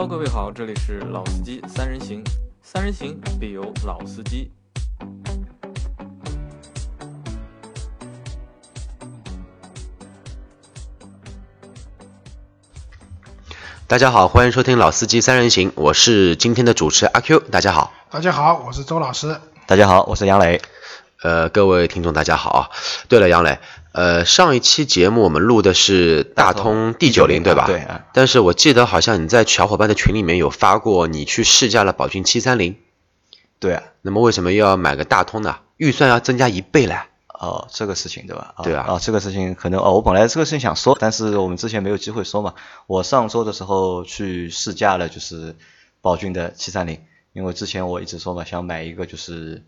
Hello，各位好，这里是老司机三人行，三人行必有老司机。大家好，欢迎收听老司机三人行，我是今天的主持阿 Q。大家好，大家好，我是周老师。大家好，我是杨磊。呃，各位听众大家好啊。对了，杨磊，呃，上一期节目我们录的是大通 D 九零对吧？对。但是我记得好像你在小伙伴的群里面有发过，你去试驾了宝骏七三零。对。啊那么为什么又要买个大通呢？预算要增加一倍嘞。哦，这个事情对吧？对啊。哦，这个事情可能哦，我本来这个事情想说，但是我们之前没有机会说嘛。我上周的时候去试驾了，就是宝骏的七三零，因为之前我一直说嘛，想买一个就是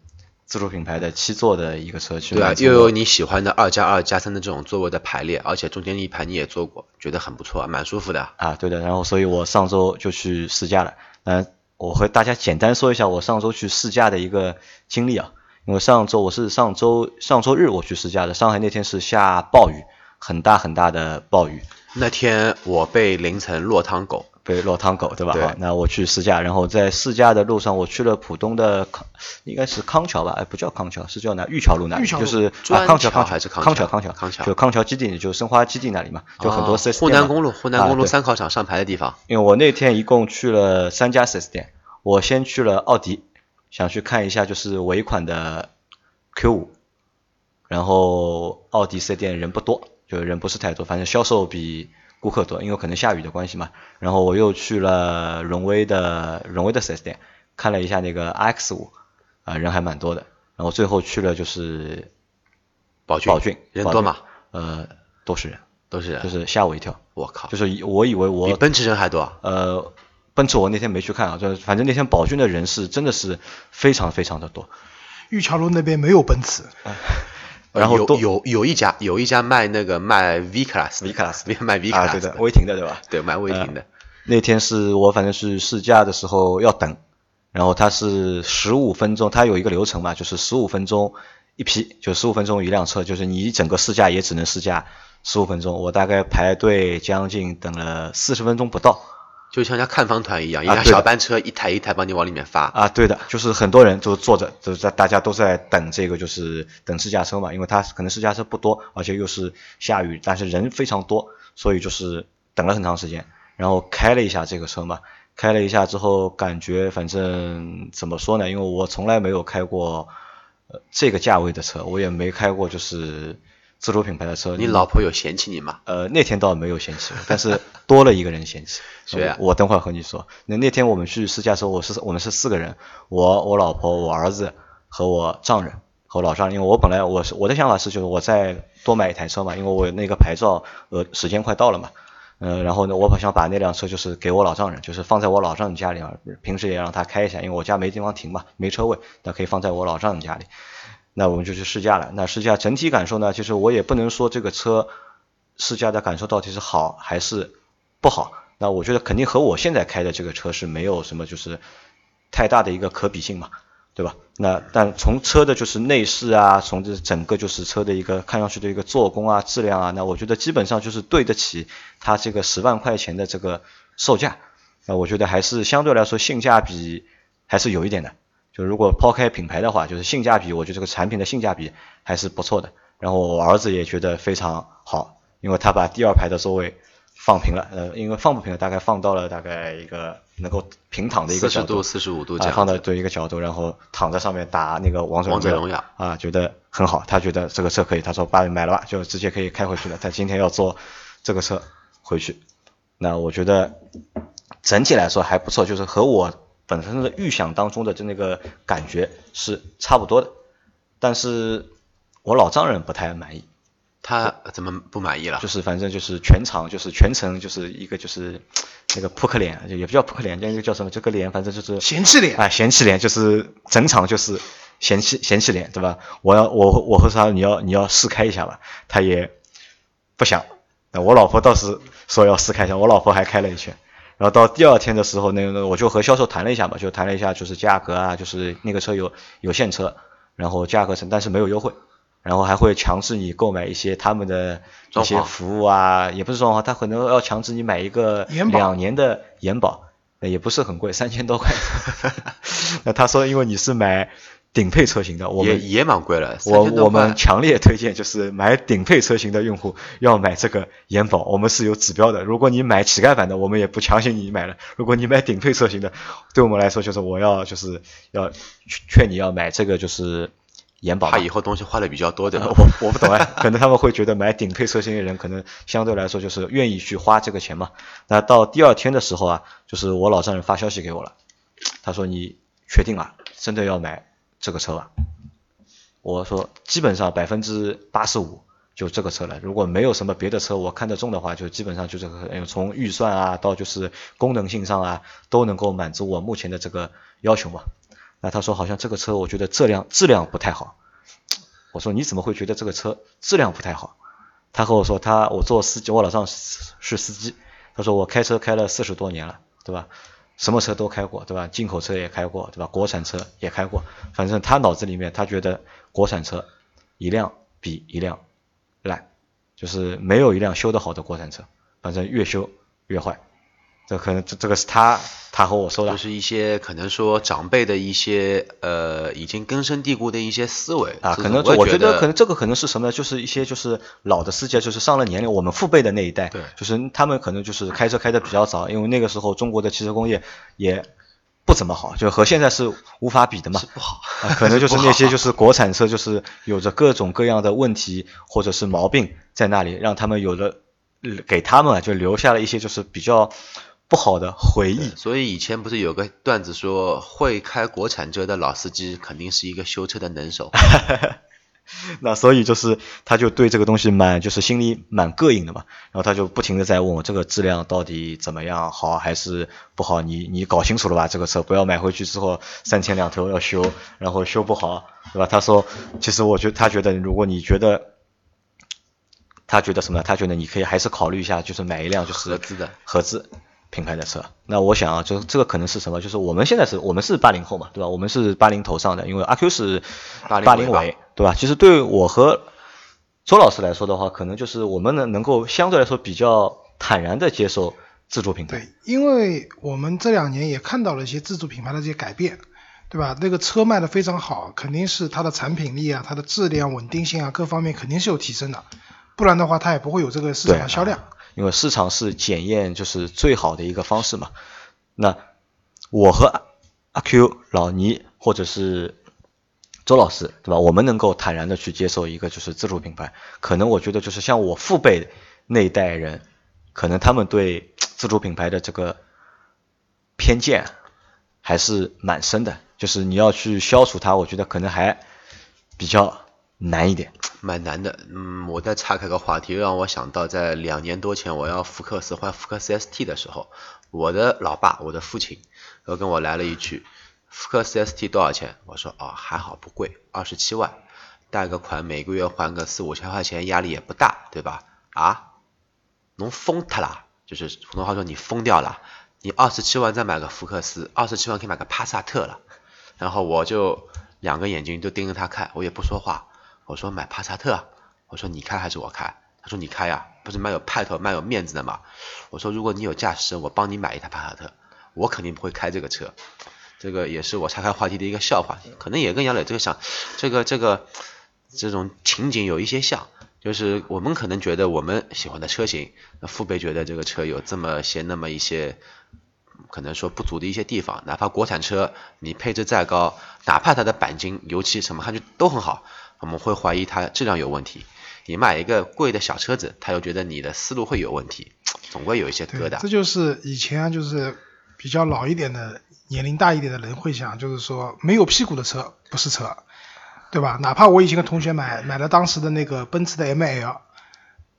自主品牌的七座的一个车去。对啊，又有你喜欢的二加二加三的这种座位的排列，而且中间一排你也坐过，觉得很不错，蛮舒服的。啊，对的。然后，所以我上周就去试驾了。嗯，我和大家简单说一下我上周去试驾的一个经历啊。因为上周我是上周上周日我去试驾的，上海那天是下暴雨，很大很大的暴雨。那天我被淋成落汤狗，被落汤狗对吧？对。那我去试驾，然后在试驾的路上，我去了浦东的康，应该是康桥吧？哎，不叫康桥，是叫哪？玉桥路那里，就是康桥康桥还是康桥康桥康桥，就康桥基地，就申花基地那里嘛，就很多四 S 店。沪南公路，沪南公路三考场上牌的地方。因为我那天一共去了三家四 S 店，我先去了奥迪，想去看一下就是尾款的。Q 五，然后奥迪四 S 店人不多，就人不是太多，反正销售比顾客多，因为可能下雨的关系嘛。然后我又去了荣威的荣威的四 S 店，看了一下那个 X 五，啊人还蛮多的。然后最后去了就是宝骏，宝骏人多吗？呃，都是人，都是人，就是吓我一跳。我靠，就是我以为我比奔驰人还多。呃，奔驰我那天没去看啊，就反正那天宝骏的人是真的是非常非常的多。玉桥路那边没有奔驰，然后有有有一家有一家卖那个卖 V Class V Class 卖 V Class 对的，威霆的对吧？对，卖威霆的。那天是我反正是试驾的时候要等，然后它是十五分钟，它有一个流程嘛，就是十五分钟一批，就十五分钟一辆车，就是你整个试驾也只能试驾十五分钟。我大概排队将近等了四十分钟不到。就像家看房团一样，一辆小班车一台一台帮你往里面发啊，对的，就是很多人都坐着，都在大家都在等这个，就是等试驾车嘛，因为它可能试驾车不多，而且又是下雨，但是人非常多，所以就是等了很长时间。然后开了一下这个车嘛，开了一下之后，感觉反正怎么说呢？因为我从来没有开过呃这个价位的车，我也没开过就是。自主品牌的车，你老婆有嫌弃你吗？呃，那天倒没有嫌弃，但是多了一个人嫌弃。谁啊？我等会儿和你说。那那天我们去试驾时候，我是我们是四个人，我我老婆我儿子和我丈人和我老丈人。因为我本来我是我的想法是，就是我再多买一台车嘛，因为我那个牌照呃时间快到了嘛。嗯，然后呢，我想把那辆车就是给我老丈人，就是放在我老丈人家里啊，平时也让他开一下，因为我家没地方停嘛，没车位，那可以放在我老丈人家里。那我们就去试驾了。那试驾整体感受呢？其实我也不能说这个车试驾的感受到底是好还是不好。那我觉得肯定和我现在开的这个车是没有什么就是太大的一个可比性嘛，对吧？那但从车的就是内饰啊，从这整个就是车的一个看上去的一个做工啊、质量啊，那我觉得基本上就是对得起它这个十万块钱的这个售价。那我觉得还是相对来说性价比还是有一点的。就如果抛开品牌的话，就是性价比，我觉得这个产品的性价比还是不错的。然后我儿子也觉得非常好，因为他把第二排的座位放平了，呃，因为放不平了，大概放到了大概一个能够平躺的一个角度，四十度、四十五度，放到对一个角度，然后躺在上面打那个王者荣耀啊，觉得很好。他觉得这个车可以，他说爸买了吧，就直接可以开回去了。他今天要坐这个车回去，那我觉得整体来说还不错，就是和我。本身的预想当中的就那个感觉是差不多的，但是我老丈人不太满意。他怎么不满意了？就是反正就是全场就是全程就是一个就是那个扑克脸，就也不叫扑克脸，叫一个叫什么？这个脸反正就是嫌弃脸啊，嫌弃脸就是整场就是嫌弃嫌弃脸，对吧？我要我我和他你要你要试开一下吧，他也不想。那我老婆倒是说要试开一下，我老婆还开了一圈。然后到第二天的时候，那个我就和销售谈了一下嘛，就谈了一下，就是价格啊，就是那个车有有现车，然后价格是但是没有优惠，然后还会强制你购买一些他们的一些服务啊，也不是装潢，他可能要强制你买一个两年的延保，也不是很贵，三千多块。那他说，因为你是买顶配车型的，我们也也蛮贵了，我我们强烈推荐，就是买顶配车型的用户要买这个延保，我们是有指标的。如果你买乞丐版的，我们也不强行你买了。如果你买顶配车型的，对我们来说就是我要就是要劝劝你要买这个就是延保嘛。怕以后东西花的比较多，对吧？我我不懂啊，可能他们会觉得买顶配车型的人可能相对来说就是愿意去花这个钱嘛。那到第二天的时候啊，就是我老丈人发消息给我了，他说你确定啊，真的要买这个车吧？我说基本上百分之八十五就这个车了，如果没有什么别的车我看得中的话，就基本上就这个车，从预算啊到就是功能性上啊都能够满足我目前的这个要求嘛。那他说好像这个车我觉得质量质量不太好，我说你怎么会觉得这个车质量不太好？他和我说他我做司机，我老丈是司机，他说我开车开了四十多年了，对吧？什么车都开过，对吧？进口车也开过，对吧？国产车也开过，反正他脑子里面他觉得国产车一辆比一辆烂，就是没有一辆修得好的国产车，反正越修越坏。这可能这这个是他他和我说的。就，是一些可能说长辈的一些呃已经根深蒂固的一些思维。啊，可能种我觉得可能这个可能是什么呢？就是一些就是老的世界，就是上了年龄，我们父辈的那一代，对。就是他们可能就是开车开的比较早，因为那个时候中国的汽车工业也不怎么好，就和现在是无法比的嘛。不好，啊，可能就是那些就是国产车，就是有着各种各样的问题或者是毛病在那里，让他们有了呃给他们啊就留下了一些就是比较不好的回忆。所以以前不是有个段子说，会开国产车的老司机肯定是一个修车的能手。那所以就是他就对这个东西蛮就是心里蛮膈应的嘛，然后他就不停的在问我这个质量到底怎么样，好还是不好？你你搞清楚了吧？这个车不要买回去之后三天两头要修，然后修不好，对吧？他说，其实我觉得他觉得如果你觉得。他觉得什么呢？他觉得你可以还是考虑一下，就是买一辆就是合资的合资品牌的车。那我想啊，就这个可能是什么？就是我们现在是我们是八零后嘛，对吧？我们是八零头上的，因为阿 Q 是80八零尾尾，对吧？其实对我和周老师来说的话，可能就是我们能能够相对来说比较坦然的接受自主品牌。对，因为我们这两年也看到了一些自主品牌的这些改变，对吧？那个车卖的非常好，肯定是它的产品力啊、它的质量、稳定性啊各方面肯定是有提升的，不然的话它也不会有这个市场的销量。因为市场是检验就是最好的一个方式嘛。那我和阿 Q、老倪或者是周老师，对吧？我们能够坦然的去接受一个就是自主品牌，可能我觉得就是像我父辈那一代人，可能他们对自主品牌的这个偏见还是蛮深的，就是你要去消除它，我觉得可能还比较难一点。蛮难的，嗯，我再岔开个话题，让我想到在两年多前我要福克斯换福克斯 ST 的时候，我的老爸，我的父亲，又跟我来了一句，福克斯 ST 多少钱？我说哦，还好不贵，二十七万，贷个款每个月还个四五千块钱，压力也不大，对吧？啊，侬疯他啦，就是普通话说你疯掉了，你二十七万再买个福克斯，二十七万可以买个帕萨特了，然后我就两个眼睛都盯着他看，我也不说话。我说买帕萨特，我说你开还是我开？他说你开呀，不是蛮有派头、蛮有面子的嘛。我说如果你有驾驶证，我帮你买一台帕萨特，我肯定不会开这个车。这个也是我岔开话题的一个笑话，可能也跟杨磊这个想，这个这个这种情景有一些像，就是我们可能觉得我们喜欢的车型，那父辈觉得这个车有这么些那么一些。可能说不足的一些地方，哪怕国产车你配置再高，哪怕它的钣金、油漆什么看就都很好，我们会怀疑它质量有问题。你买一个贵的小车子，他又觉得你的思路会有问题，总归有一些疙，瘩这。就是以前啊，就是比较老一点的、年龄大一点的人会想，就是说没有屁股的车不是车，对吧？哪怕我以前的同学买买了当时的那个奔驰的 ML，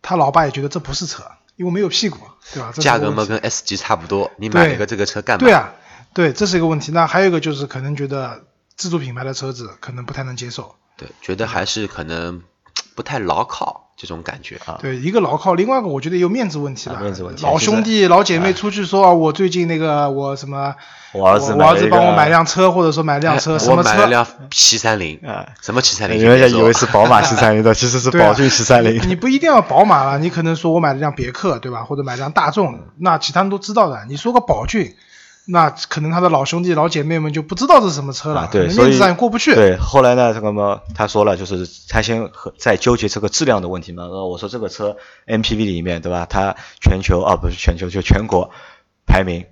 他老爸也觉得这不是车，因为没有屁股，对吧？价格嘛跟 S 级差不多，你买一个这个车干嘛？对啊，对，这是一个问题。那还有一个就是可能觉得自主品牌的车子可能不太能接受，对，觉得还是可能不太牢靠这种感觉啊对，一个牢靠，另外一个我觉得有面子问题吧。啊面子问题老兄弟、老姐妹出去说啊，我最近那个我什么，我儿子我儿子帮我买辆车，或者说买辆车，哎什么车？我买了辆 P 三零啊，什么 P 三零？人家以为是宝马七三零的，其实是宝骏七三零。你不一定要宝马了，你可能说我买了辆别克，对吧？或者买辆大众，那其他人都知道的。你说个宝骏，那可能他的老兄弟老姐妹们就不知道这是什么车了，啊，对，面子上也过不去。对，后来呢，这个嘛，他说了，就是他先和在纠结这个质量的问题嘛。呃，我说这个车 MPV 里面，对吧？它全球啊，不是全球，就全国排名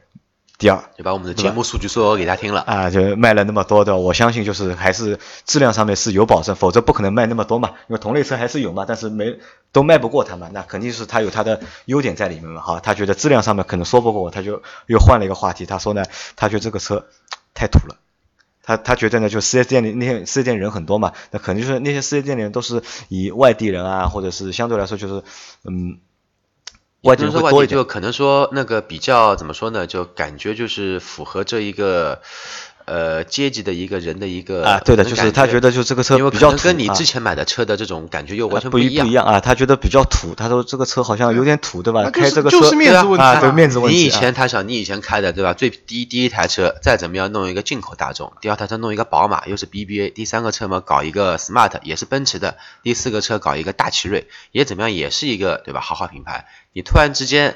第二。就把我们的节目数据说给他听了。啊，就卖了那么多的，我相信就是还是质量上面是有保证，否则不可能卖那么多嘛。因为同类车还是有嘛，但是没都卖不过他嘛，那肯定是他有他的优点在里面嘛。哈，他觉得质量上面可能说不过我，他就又换了一个话题。他说呢，他觉得这个车太土了。他他觉得呢，就四 S 店里那些四 S 店人很多嘛，那肯定就是那些四 S 店里人都是以外地人啊，或者是相对来说就是嗯，外地人会多一点。就可能说那个比较怎么说呢，就感觉就是符合这一个。呃，阶级的一个人的一个啊，对的，就是他觉得就这个车比较跟你之前买的车的这种感觉又完全不一样不一样啊，他觉得比较土，他说这个车好像有点土，对吧？开这个车就是面子问题啊，对面子问题。你以前他想你以前开的对吧？最低第一台车再怎么样弄一个进口大众，第二台车弄一个宝马又是 BBA，第三个车嘛搞一个 smart 也是奔驰的，第四个车搞一个大奇瑞也怎么样也是一个对吧？豪华品牌，你突然之间。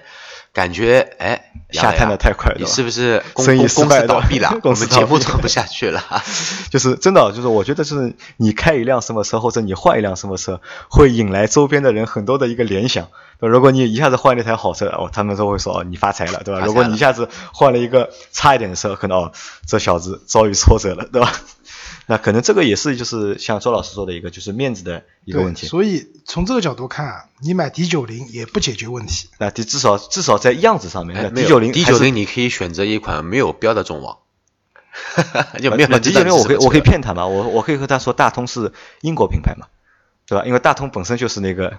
感觉哎，下探的太快了，你是不是生 意公司倒闭了？公司节目做不下去了。就是真的，就是我觉得是你开一辆什么车，或者你换一辆什么车，会引来周边的人很多的一个联想。如果你一下子换了一台好车，哦，他们都会说哦，你发财了，对吧？如果你一下子换了一个差一点的车，可能哦，这小子遭遇挫折了，对吧？那可能这个也是就是像周老师说的一个就是面子的一个问题。所以从这个角度看，你买 D 九零也不解决问题。那至少至少在样子上面，D 九零 D 九零你可以选择一款没有标的中网。就没有 D 九零我可以我可以骗他嘛，我我可以和他说大通是英国品牌嘛，对吧？因为大通本身就是那个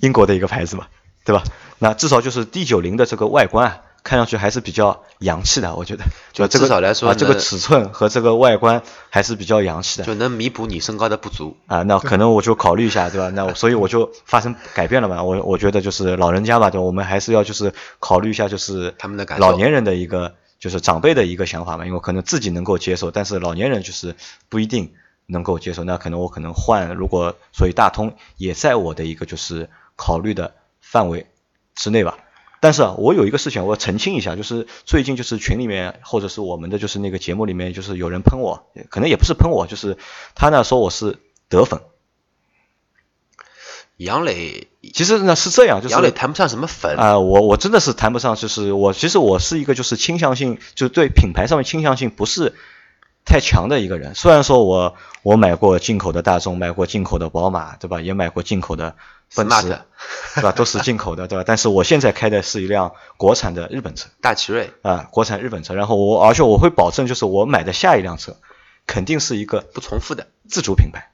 英国的一个牌子嘛，对吧？那至少就是 D 九零的这个外观啊。看上去还是比较洋气的，我觉得，就至少来说，这个尺寸和这个外观还是比较洋气的，就能弥补你身高的不足啊。那可能我就考虑一下，对吧？那所以我就发生改变了嘛。我我觉得就是老人家嘛，对，我们还是要就是考虑一下，就是他们的感老年人的一个就是长辈的一个想法嘛。因为可能自己能够接受，但是老年人就是不一定能够接受。那可能我可能换，如果所以大通也在我的一个就是考虑的范围之内吧。但是啊，我有一个事情我要澄清一下，就是最近就是群里面或者是我们的就是那个节目里面，就是有人喷我，可能也不是喷我，就是他呢说我是德粉。杨磊其实呢是这样，就是杨磊谈不上什么粉啊，我我真的是谈不上，就是我其实我是一个就是倾向性，就是对品牌上面倾向性不是太强的一个人。虽然说我我买过进口的大众，买过进口的宝马，对吧？也买过进口的。奔驰，对吧？都是进口的，对吧？但是我现在开的是一辆国产的日本车，大奇瑞啊，国产日本车。然后我，而且我会保证，就是我买的下一辆车，肯定是一个不重复的自主品牌。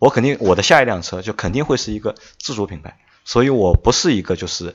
我肯定我的下一辆车就肯定会是一个自主品牌，所以我不是一个就是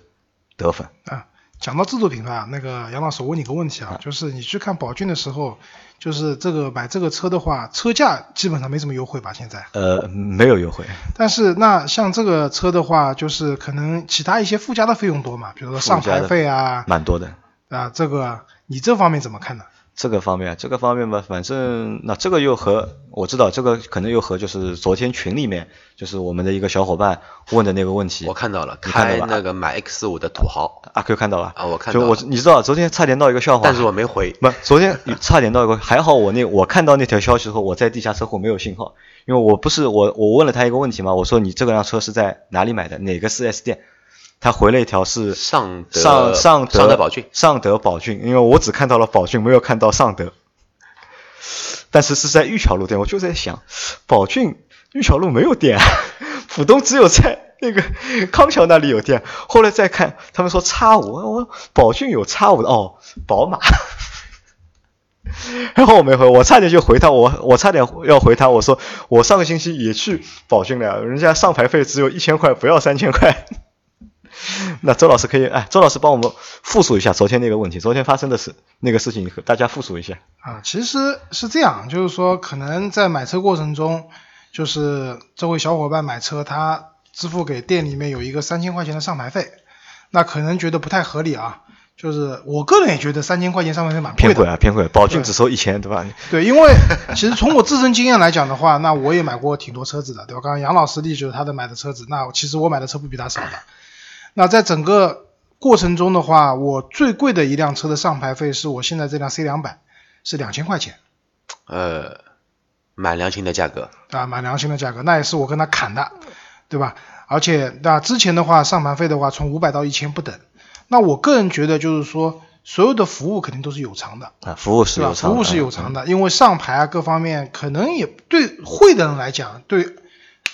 德粉啊。讲到自主品牌啊，那个杨老师，我问你个问题啊，就是你去看宝骏的时候。就是这个买这个车的话，车价基本上没什么优惠吧？现在呃没有优惠，但是那像这个车的话，就是可能其他一些附加的费用多嘛，比如说上牌费啊，蛮多的啊。这个你这方面怎么看呢？这个方面，这个方面吧，反正那这个又和我知道这个可能又和就是昨天群里面就是我们的一个小伙伴问的那个问题，我看到了，开那个买 X 五的土豪阿 Q 看到了。啊，我看到，就我你知道昨天差点闹一个笑话，但是我没回，不，昨天差点闹一个，还好我那我看到那条消息后，我在地下车库没有信号，因为我不是我我问了他一个问题嘛，我说你这辆车是在哪里买的，哪个 4S 店？他回了一条是上上上德宝骏，上德宝骏，因为我只看到了宝骏，没有看到上德。但是是在玉桥路店，我就在想，宝骏玉桥路没有店，啊 浦东只有在那个 康桥那里有店。后来再看，他们说叉五，我宝骏有叉五的哦，宝马。然后我没回，我差点就回他，我我差点要回他，我说我上个星期也去宝骏了，人家上牌费只有一千块，不要三千块。那周老师可以哎，周老师帮我们复述一下昨天那个问题，昨天发生的事那个事情，和大家复述一下啊。其实是这样，就是说可能在买车过程中，就是这位小伙伴买车，他支付给店里面有一个三千块钱的上牌费，那可能觉得不太合理啊。就是我个人也觉得三千块钱上牌费蛮偏贵啊，偏贵。宝骏只收一千，对吧？对，因为其实从我自身经验来讲的话，那我也买过挺多车子的，对吧？刚刚杨老师例就是他的买的车子，那其实我买的车不比他少的。那在整个过程中的话，我最贵的一辆车的上牌费是我现在这辆 C 两百，是两千块钱呃，蛮良心的价格。啊，蛮良心的价格，那也是我跟他砍的，对吧？而且那之前的话，上牌费的话从五百到一千不等。那我个人觉得就是说，所有的服务肯定都是有偿的，啊，服务是？有偿的，服务是有嗯偿的，因为上牌啊各方面可能也对会的人来讲，对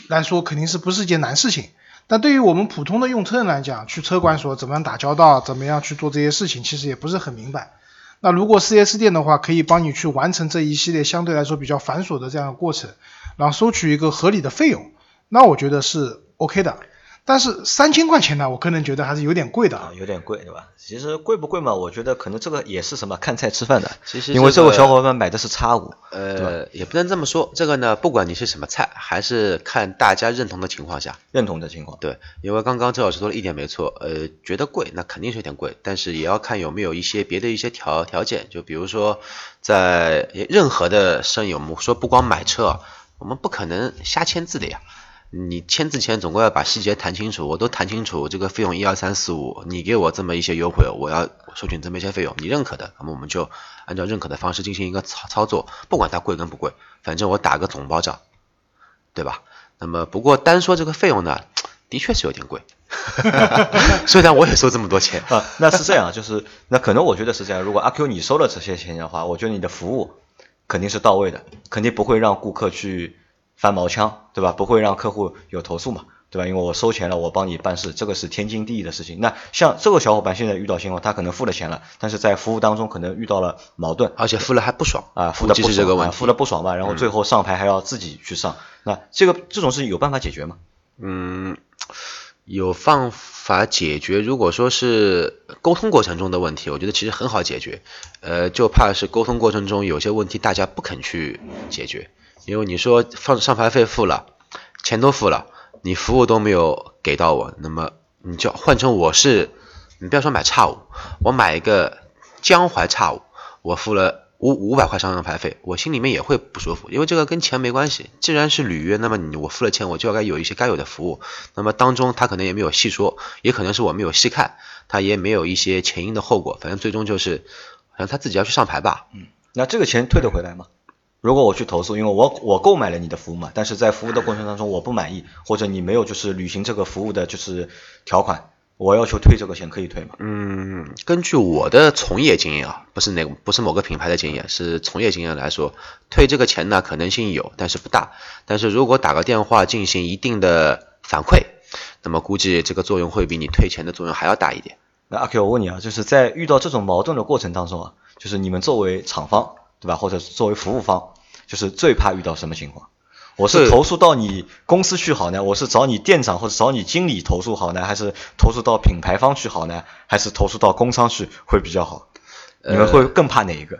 来说肯定是不是一件难事情。但对于我们普通的用车人来讲，去车管所怎么样打交道，怎么样去做这些事情，其实也不是很明白。那如果 4S 店的话，可以帮你去完成这一系列相对来说比较繁琐的这样的过程，然后收取一个合理的费用，那我觉得是 OK 的。但是三千块钱呢，我个人觉得还是有点贵的啊，。有点贵，对吧？其实贵不贵嘛？我觉得可能这个也是什么看菜吃饭的，其实因为这位小伙伴买的是叉五，呃，也不能这么说，这个呢，不管你是什么菜，还是看大家认同的情况下。认同的情况，对，因为刚刚周老师说了一点没错，呃，觉得贵，那肯定是有点贵，但是也要看有没有一些别的一些条条件，就比如说在任何的生意，我们说不光买车啊，我们不可能瞎签字的呀。你签字前总归要把细节谈清楚，我都谈清楚，这个费用一二三四五，你给我这么一些优惠，我要收取你这么一些费用，你认可的，那么我们就按照认可的方式进行一个操操作，不管它贵跟不贵，反正我打个总包账，对吧？那么不过单说这个费用呢，的确是有点贵，虽然我也收这么多钱，啊，那是这样，就是那可能我觉得是这样。如果阿 Q 你收了这些钱的话，我觉得你的服务肯定是到位的，肯定不会让顾客去翻毛腔，对吧？不会让客户有投诉嘛，对吧？因为我收钱了，我帮你办事，这个是天经地义的事情。那像这个小伙伴现在遇到情况，他可能付了钱了，但是在服务当中可能遇到了矛盾，而且付了还不爽啊，付的估不爽这个问题，付了不爽吧，然后最后上牌还要自己去上，那这个这种事情有办法解决吗？嗯，有方法解决。如果说是沟通过程中的问题，我觉得其实很好解决。呃，就怕是沟通过程中有些问题大家不肯去解决，因为你说放上牌费付了，钱都付了，你服务都没有给到我，那么你就换成我是，你不要说买叉五，我买一个江淮叉五，我付了。五五百块上牌费，我心里面也会不舒服，因为这个跟钱没关系。既然是履约，那么你我付了钱，我就要该有一些该有的服务。那么当中他可能也没有细说，也可能是我没有细看，他也没有一些前因的后果。反正最终就是，让他自己要去上牌吧。嗯那这个钱退得回来吗？如果我去投诉，因为我我购买了你的服务嘛，但是在服务的过程当中我不满意，或者你没有就是履行这个服务的就是条款，我要求退这个钱可以退吗？嗯，根据我的从业经验啊，不是哪不是某个品牌的经验，是从业经验来说，退这个钱呢可能性有，但是不大。但是如果打个电话进行一定的反馈，那么估计这个作用会比你退钱的作用还要大一点。那阿 Q，我问你啊，就是在遇到这种矛盾的过程当中啊，就是你们作为厂方对吧，或者作为服务方，就是最怕遇到什么情况？我是投诉到你公司去好呢，我是找你店长或者找你经理投诉好呢，还是投诉到品牌方去好呢，还是投诉到工商去会比较好？你们会更怕哪一个？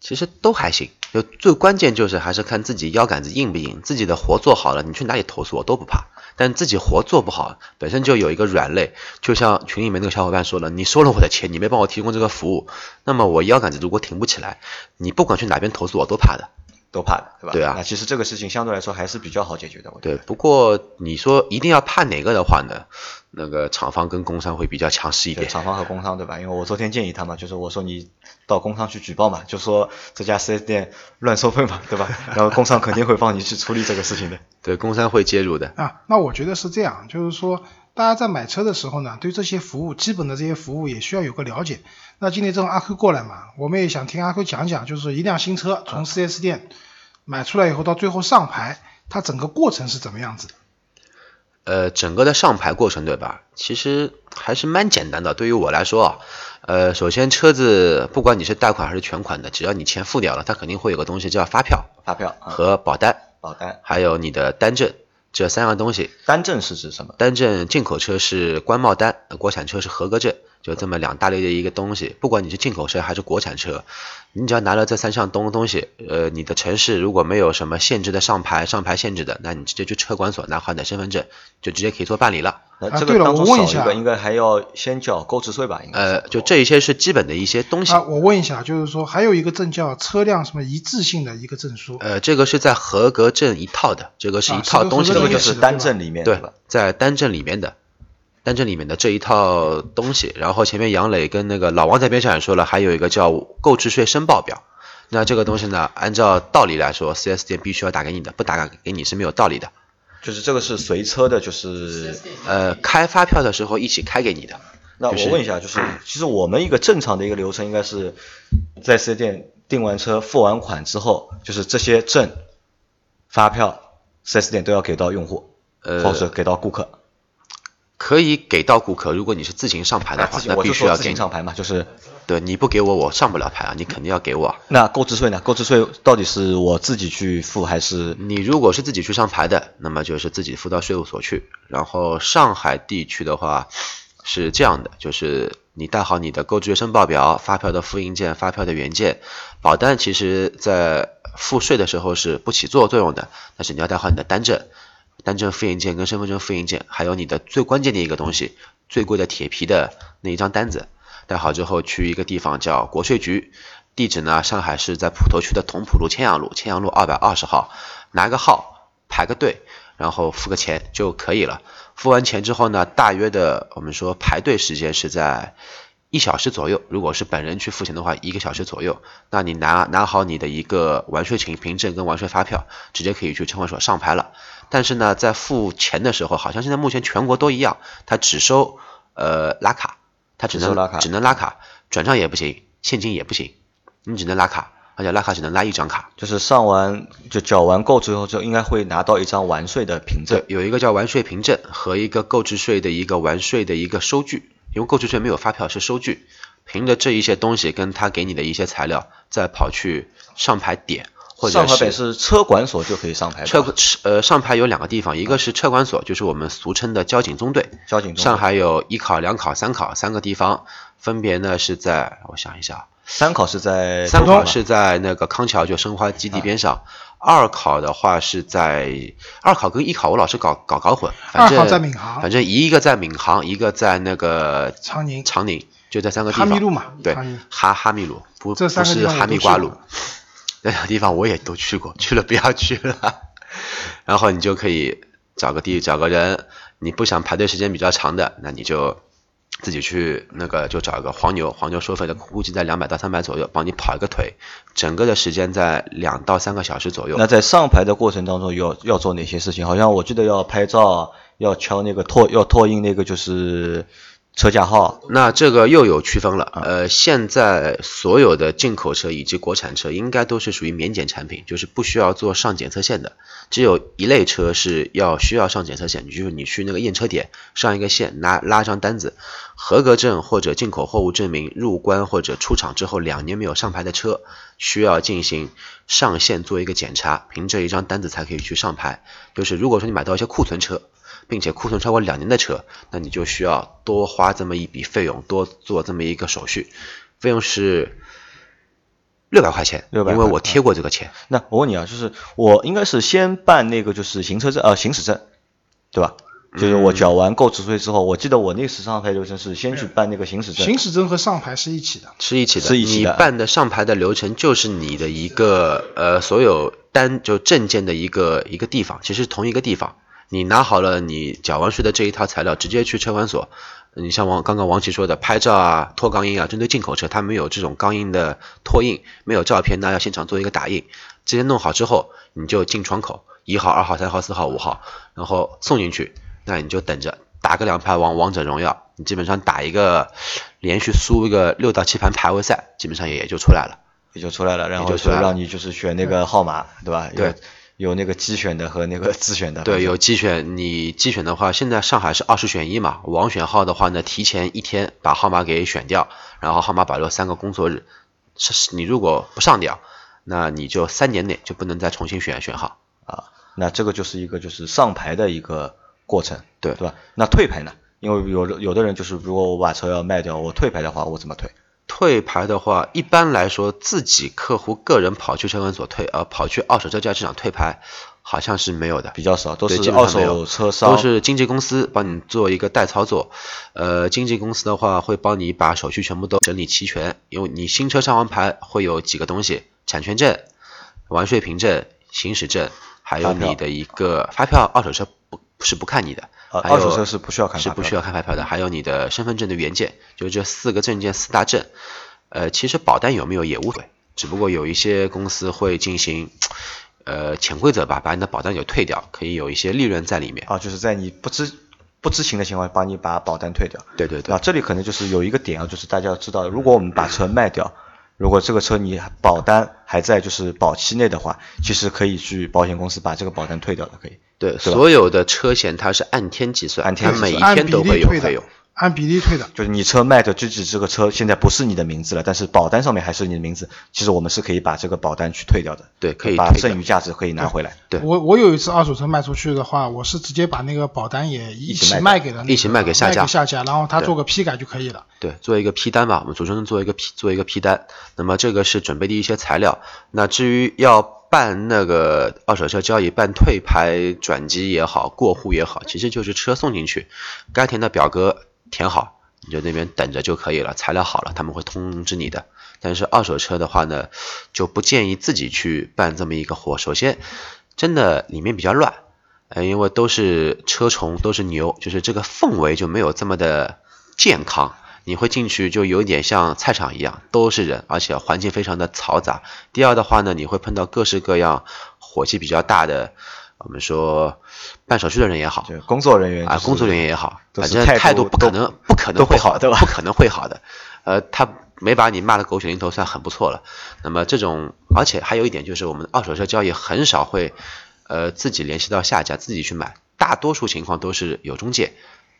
其实都还行，就最关键就是还是看自己腰杆子硬不硬，自己的活做好了，你去哪里投诉我都不怕。但自己活做不好，本身就有一个软肋，就像群里面那个小伙伴说了，你收了我的钱，你没帮我提供这个服务，那么我腰杆子如果挺不起来，你不管去哪边投诉我都怕的。都怕的，对吧？对啊那其实这个事情相对来说还是比较好解决的，我觉得。对，不过你说一定要怕哪个的话呢？那个厂方跟工商会比较强势一，点。厂方和工商对吧？因为我昨天建议他嘛，就是我说你到工商去举报嘛，就说这家四 S 店乱收费嘛，对吧？然后工商肯定会帮你去处理这个事情的。对，工商会介入的。啊，那我觉得是这样，就是说大家在买车的时候呢，对这些服务基本的这些服务也需要有个了解。那今天正好阿 Q 过来嘛，我们也想听阿 Q 讲讲，就是一辆新车从 4S 店买出来以后到最后上牌，它整个过程是怎么样子的？呃，整个的上牌过程对吧？其实还是蛮简单的。对于我来说啊，呃，首先车子不管你是贷款还是全款的，只要你钱付掉了，它肯定会有个东西叫发票发票啊，和保单，保单，还有你的单证这三样东西。单证是指什么？单证进口车是官帽单，呃国产车是合格证，就这么两大类的一个东西。不管你是进口车还是国产车，你只要拿了这三项东东西，呃，你的城市如果没有什么限制的上牌、上牌限制的，那你直接去车管所拿好你的身份证，就直接可以做办理了。那啊对了这个当中我问一下少一个，应该还要先缴购置税吧？应该。呃，就这一些是基本的一些东西。啊，我问一下，就是说还有一个证叫车辆什么一致性的一个证书，呃，这个是在合格证一套的，这个是一啊套东西是这个。就是单证里面对吧？，在单证里面的。单证里面的这一套东西。然后前面杨磊跟那个老王在边上也说了，还有一个叫购置税申报表。那这个东西呢，按照道理来说，4S 店必须要打给你的，不打给你是没有道理的。就是这个是随车的，就是呃，开发票的时候一起开给你的。那我问一下，就是 其实我们一个正常的一个流程应该是在四 S 店订完车、付完款之后，就是这些证、发票，四 S 店都要给到用户，呃或者给到顾客。可以给到顾客，如果你是自行上牌的话，那必须要自行。上牌嘛，就是对，你不给我，我上不了牌啊，你肯定要给我。那购置税呢？购置税到底是我自己去付还是？你如果是自己去上牌的，那么就是自己付到税务所去。然后上海地区的话是这样的，就是你带好你的购置税申报表、发票的复印件、发票的原件，保单其实在付税的时候是不起作用的，但是你要带好你的单证、单证复印件跟身份证复印件，还有你的最关键的一个东西，最贵的铁皮的那一张单子，带好之后去一个地方叫国税局，地址呢上海市在普陀区的同浦路千阳路，千阳路二百二十号，拿个号排个队，然后付个钱就可以了。付完钱之后呢，大约的我们说排队时间是在一小时左右。如果是本人去付钱的话，一个小时左右。那你拿拿好你的一个完税凭凭证跟完税发票，直接可以去车管所上牌了。但是呢，在付钱的时候，好像现在目前全国都一样，它只收呃拉卡，它只能只拉卡只能拉卡，转账也不行，现金也不行，你只能拉卡，而且拉卡只能拉一张卡。就是上完就缴完购之后，就应该会拿到一张完税的凭证对，。有一个叫完税凭证和一个购置税的一个完税的一个收据，因为购置税没有发票是收据，凭着这一些东西跟他给你的一些材料，再跑去上牌点，或者上海是北是车管所就可以上牌的车吧，呃上牌有两个地方，一个是车管所，就是我们俗称的交警中队，交警中队上海有一考、两考、三考三个地方，分别呢是在我想一下，三考是在三考是在那个康桥，就申花基地边上。二考的话是在二考跟一考，我老是搞搞搞混。反正二考在闵行反正一个在闵行，一个在那个长宁长宁，就这三个地方。哈密路嘛对，哈哈密路不这三个不是地方我哈密瓜路那两个地方我也都去过，去了不要去了。然后你就可以找个地找个人，你不想排队时间比较长的，那你就自己去那个就找一个黄牛，黄牛收费的估计在两百到三百左右，帮你跑一个腿，整个的时间在两到三个小时左右。那在上牌的过程当中要要做哪些事情？好像我记得要拍照，要敲那个拓要拓印那个就是车架号。那这个又有区分了，呃，现在所有的进口车以及国产车应该都是属于免检产品，就是不需要做上检测线的，只有一类车是要需要上检测线，就是你去那个验车点上一个线，拿拉张单子，合格证或者进口货物证明入关或者出厂之后两年没有上牌的车，需要进行上线做一个检查，凭这一张单子才可以去上牌。就是如果说你买到一些库存车，并且库存超过两年的车，那你就需要多花这么一笔费用，多做这么一个手续，费用是六百块钱，六百因为我贴过这个钱。那我问你啊，就是我应该是先办那个就是行车证呃行驶证，对吧？就是我缴完购置税之后，我记得我那时上牌流程是先去办那个行驶证，行驶证和上牌是一起的。是一起的，是一起的你办的上牌的流程就是你的一个呃所有单就证件的一个一个地方，其实同一个地方。你拿好了你缴完税的这一套材料，直接去车管所。你像王刚刚王琦说的，拍照啊、脱钢印啊，针对进口车，它没有这种钢印的拓印，没有照片，那要现场做一个打印。这些弄好之后，你就进窗口，一号、二号、三号、四号、五号，然后送进去，那你就等着打个两盘王王者荣耀，你基本上打一个连续输一个六到七盘排位赛，基本上也也就出来了。也就出来了，然后就是让你就是选那个号码，对吧？对，有那个机选的和那个自选的。对，有机选，你机选的话，现在上海是二十选一嘛，网选号的话呢，提前一天把号码给选掉，然后号码保留三个工作日。是是，你如果不上掉，那你就三年内就不能再重新选选号。啊，那这个就是一个就是上牌的一个过程，对对吧？那退牌呢？因为有的有的人就是，如果我把车要卖掉，我退牌的话，我怎么退？退牌的话，一般来说自己客户个人跑去车管所退，呃，跑去二手车交易市场退牌，好像是没有的。比较少，都是二手车商，都是经纪公司帮你做一个代操作，呃，经纪公司的话会帮你把手续全部都整理齐全，因为你新车上完牌会有几个东西，产权证、完税凭证、行驶证，还有你的一个发票，二手车不是不看你的，呃二手车是不需要看是不需要看牌票的，还有你的身份证的原件，就这四个证件四大证。呃，其实保单有没有也无所谓，只不过有一些公司会进行呃潜规则吧，把你的保单给退掉，可以有一些利润在里面。啊，就是在你不知不知情的情况下，帮你把保单退掉。对对对啊，这里可能就是有一个点啊，就是大家要知道，如果我们把车卖掉，如果这个车你保单还在就是保期内的话，其实可以去保险公司把这个保单退掉的，可以。对，吧所有的车险它是按天计算，按天计算每一天都会有费用。，按比例退的。就是你车卖的，就指这个车现在不是你的名字了，但是保单上面还是你的名字，其实我们是可以把这个保单去退掉的，对可以把剩余价值可以拿回来。对我我有一次二手车卖出去的话，我是直接把那个保单也一起卖卖给了那个一起卖给下家下家，然后他做个批改就可以了。对，做一个批单吧，我们主持人做一个批做一个批单。那么这个是准备的一些材料。那至于要办那个二手车交易，办退牌、转机也好，过户也好，其实就是车送进去，该填的表格填好，你就那边等着就可以了。材料好了，他们会通知你的。但是二手车的话呢，就不建议自己去办这么一个活。首先，真的里面比较乱，呃，因为都是车虫，都是牛，就是这个氛围就没有这么的健康。你会进去就有点像菜场一样，都是人，而且环境非常的嘈杂。第二的话呢，你会碰到各式各样火气比较大的，我们说办手续的人也好，就工作人员、啊，就是工作人员也好，反正态度不可能不可能会好好对吧不可能会好的。呃，他没把你骂的狗血淋头，算很不错了。那么这种，而且还有一点就是，我们二手车交易很少会呃自己联系到下家自己去买，大多数情况都是有中介。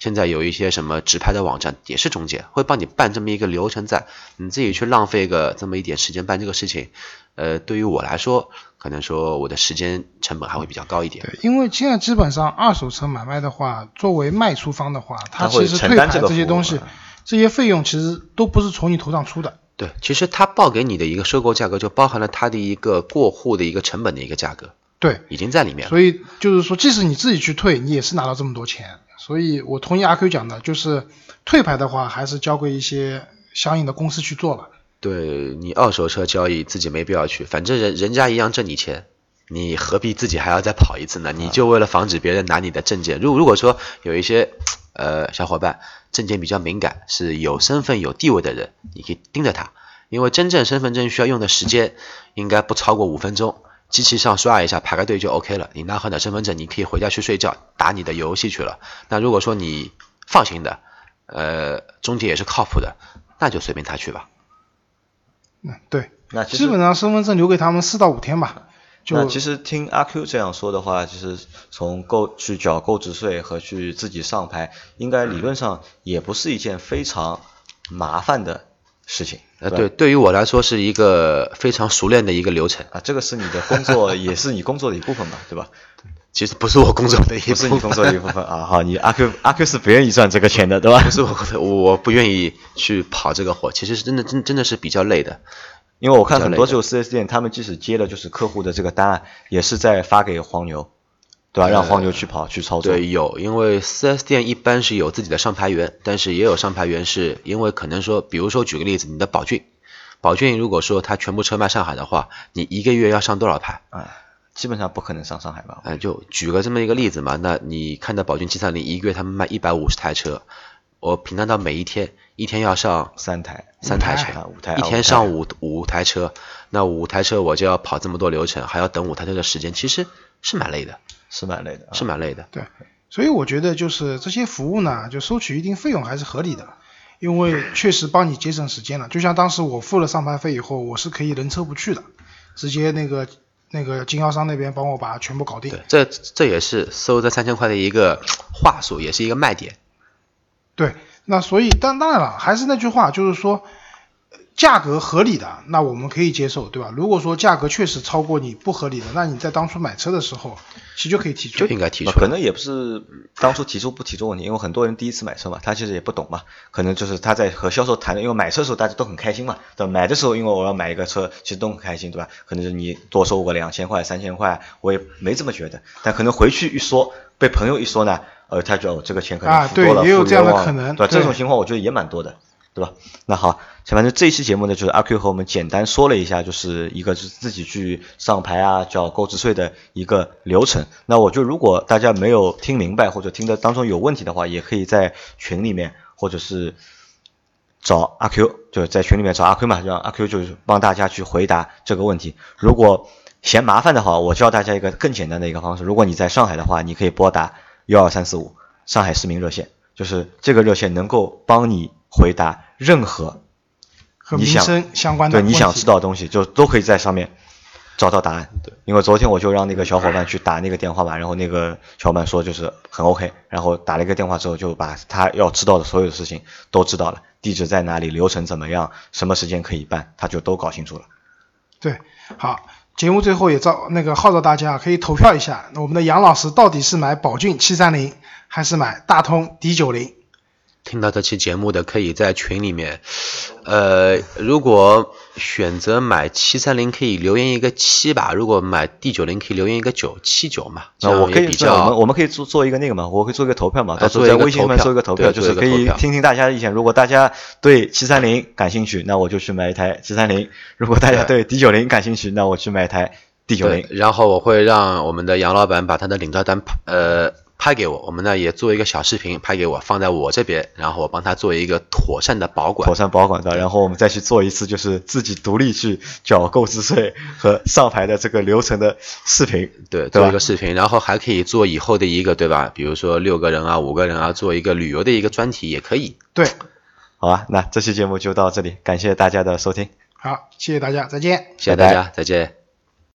现在有一些什么直拍的网站也是中介，会帮你办这么一个流程在，你自己去浪费个这么一点时间办这个事情，呃，对于我来说，可能说我的时间成本还会比较高一点。对，因为现在基本上二手车买卖的话，作为卖出方的话，他其实退牌这些东西啊，这些费用其实都不是从你头上出的。对，其实他报给你的一个收购价格，就包含了他的一个过户的一个成本的一个价格，对，已经在里面了。所以就是说，即使你自己去退，你也是拿到这么多钱。所以我同意阿 Q 讲的，就是退牌的话，还是交给一些相应的公司去做吧。对你二手车交易自己没必要去，反正人人家一样挣你钱，你何必自己还要再跑一次呢？你就为了防止别人拿你的证件。如如果说有一些呃小伙伴证件比较敏感，是有身份有地位的人，你可以盯着他，因为真正身份证需要用的时间应该不超过五分钟。机器上刷一下，排个队就 OK 了。你拿好你的身份证，你可以回家去睡觉，打你的游戏去了。那如果说你放心的，呃，中介也是靠谱的，那就随便他去吧。嗯，对，那其实基本上身份证留给他们四到五天吧。就那其实听阿 Q 这样说的话，其实从购去缴购置税和去自己上牌，应该理论上也不是一件非常麻烦的事情。呃，对，对于我来说是一个非常熟练的一个流程。啊，这个是你的工作，也是你工作的一部分吧，对吧？其实不是我工作的一部分，不是你工作的一部分啊。好，你阿 Q 阿 Q 是不愿意赚这个钱的，对吧？不是我我不愿意去跑这个活，其实是真的真真的是比较累的。因为我看很多比较累这种 4S 店，他们即使接了就是客户的这个单案，也是在发给黄牛，对吧？让黄牛去跑去操作。对，有，因为 4S 店一般是有自己的上牌员，但是也有上牌员是因为可能说，比如说举个例子，你的宝骏，宝骏如果说它全部车卖上海的话，你一个月要上多少牌？啊，基本上不可能上上海吧？嗯，就举个这么一个例子嘛，那你看到宝骏七三零一个月他们卖一百五十台车，我平摊到每一天，一天要上三台，三台台车啊，五台，一天上五五台车，那五台车我就要跑这么多流程，还要等五台车的时间，其实是蛮累的，是蛮累的啊。是蛮累的。对，所以我觉得就是这些服务呢，就收取一定费用还是合理的，因为确实帮你节省时间了。就像当时我付了上牌费以后，我是可以人车不去的，直接那个那个经销商那边帮我把它全部搞定对。，这这也是收这三千块的一个话术，也是一个卖点。对，那所以但当然了，还是那句话，就是说呃价格合理的，那我们可以接受，对吧？如果说价格确实超过你不合理的，那你在当初买车的时候，其实就可以提出就。应该提出可能也不是当初提出不提出问题，因为很多人第一次买车嘛，他其实也不懂嘛，可能就是他在和销售谈的，因为买车的时候大家都很开心嘛，对吧？买的时候因为我要买一个车，其实都很开心，对吧？可能是你多收我两千块、三千块，我也没这么觉得，但可能回去一说，被朋友一说呢，呃，他觉得哦这个钱可能啊付多了，对也有这样的可能对吧？这种情况我觉得也蛮多的。对吧？那好，反正这一期节目呢，就是阿 Q 和我们简单说了一下，就是一个是自己去上牌啊，缴购置税的一个流程。那我觉得如果大家没有听明白或者听的当中有问题的话，也可以在群里面或者是找阿 Q，就是在群里面找阿 Q 嘛，让阿 Q 就是帮大家去回答这个问题。如果嫌麻烦的话，我教大家一个更简单的一个方式。如果你在上海的话，你可以拨打幺二三四五上海市民热线，就是这个热线能够帮你回答任何和民你想生相关的对你想知道的东西，就都可以在上面找到答案。对，因为昨天我就让那个小伙伴去打那个电话嘛，然后那个小伙伴说就是很 OK，然后打了一个电话之后就把他要知道的所有的事情都知道了，地址在哪里，流程怎么样，什么时间可以办，他就都搞清楚了。对，好，节目最后也召那个号召大家可以投票一下，我们的杨老师到底是买宝骏七三零还是买大通 D 九零？听到这期节目的可以在群里面，呃，如果选择买七三零可以留言一个七吧，如果买 D 九零可以留言一个九七九嘛，那我可以，也比对我们我们可以做做一个那个嘛，我可以做一个投票嘛，哎到时候在微信上面做一个投票，就是可以听听大家的意见。如果大家对七三零感兴趣，那我就去买一台七三零；如果大家对 D 九零感兴趣，那我去买一台 D 九零。，然后我会让我们的杨老板把他的领照单呃拍给我，我们呢也做一个小视频拍给我，放在我这边，然后我帮他做一个妥善的保管妥。善保管的，然后我们再去做一次，就是自己独立去缴购置税和上牌的这个流程的视频。对，做一个视频，然后还可以做以后的一个，对吧？比如说六个人啊、五个人啊，做一个旅游的一个专题也可以。对，好吧，那这期节目就到这里，感谢大家的收听。好，谢谢大家，再见。谢谢大家，再见。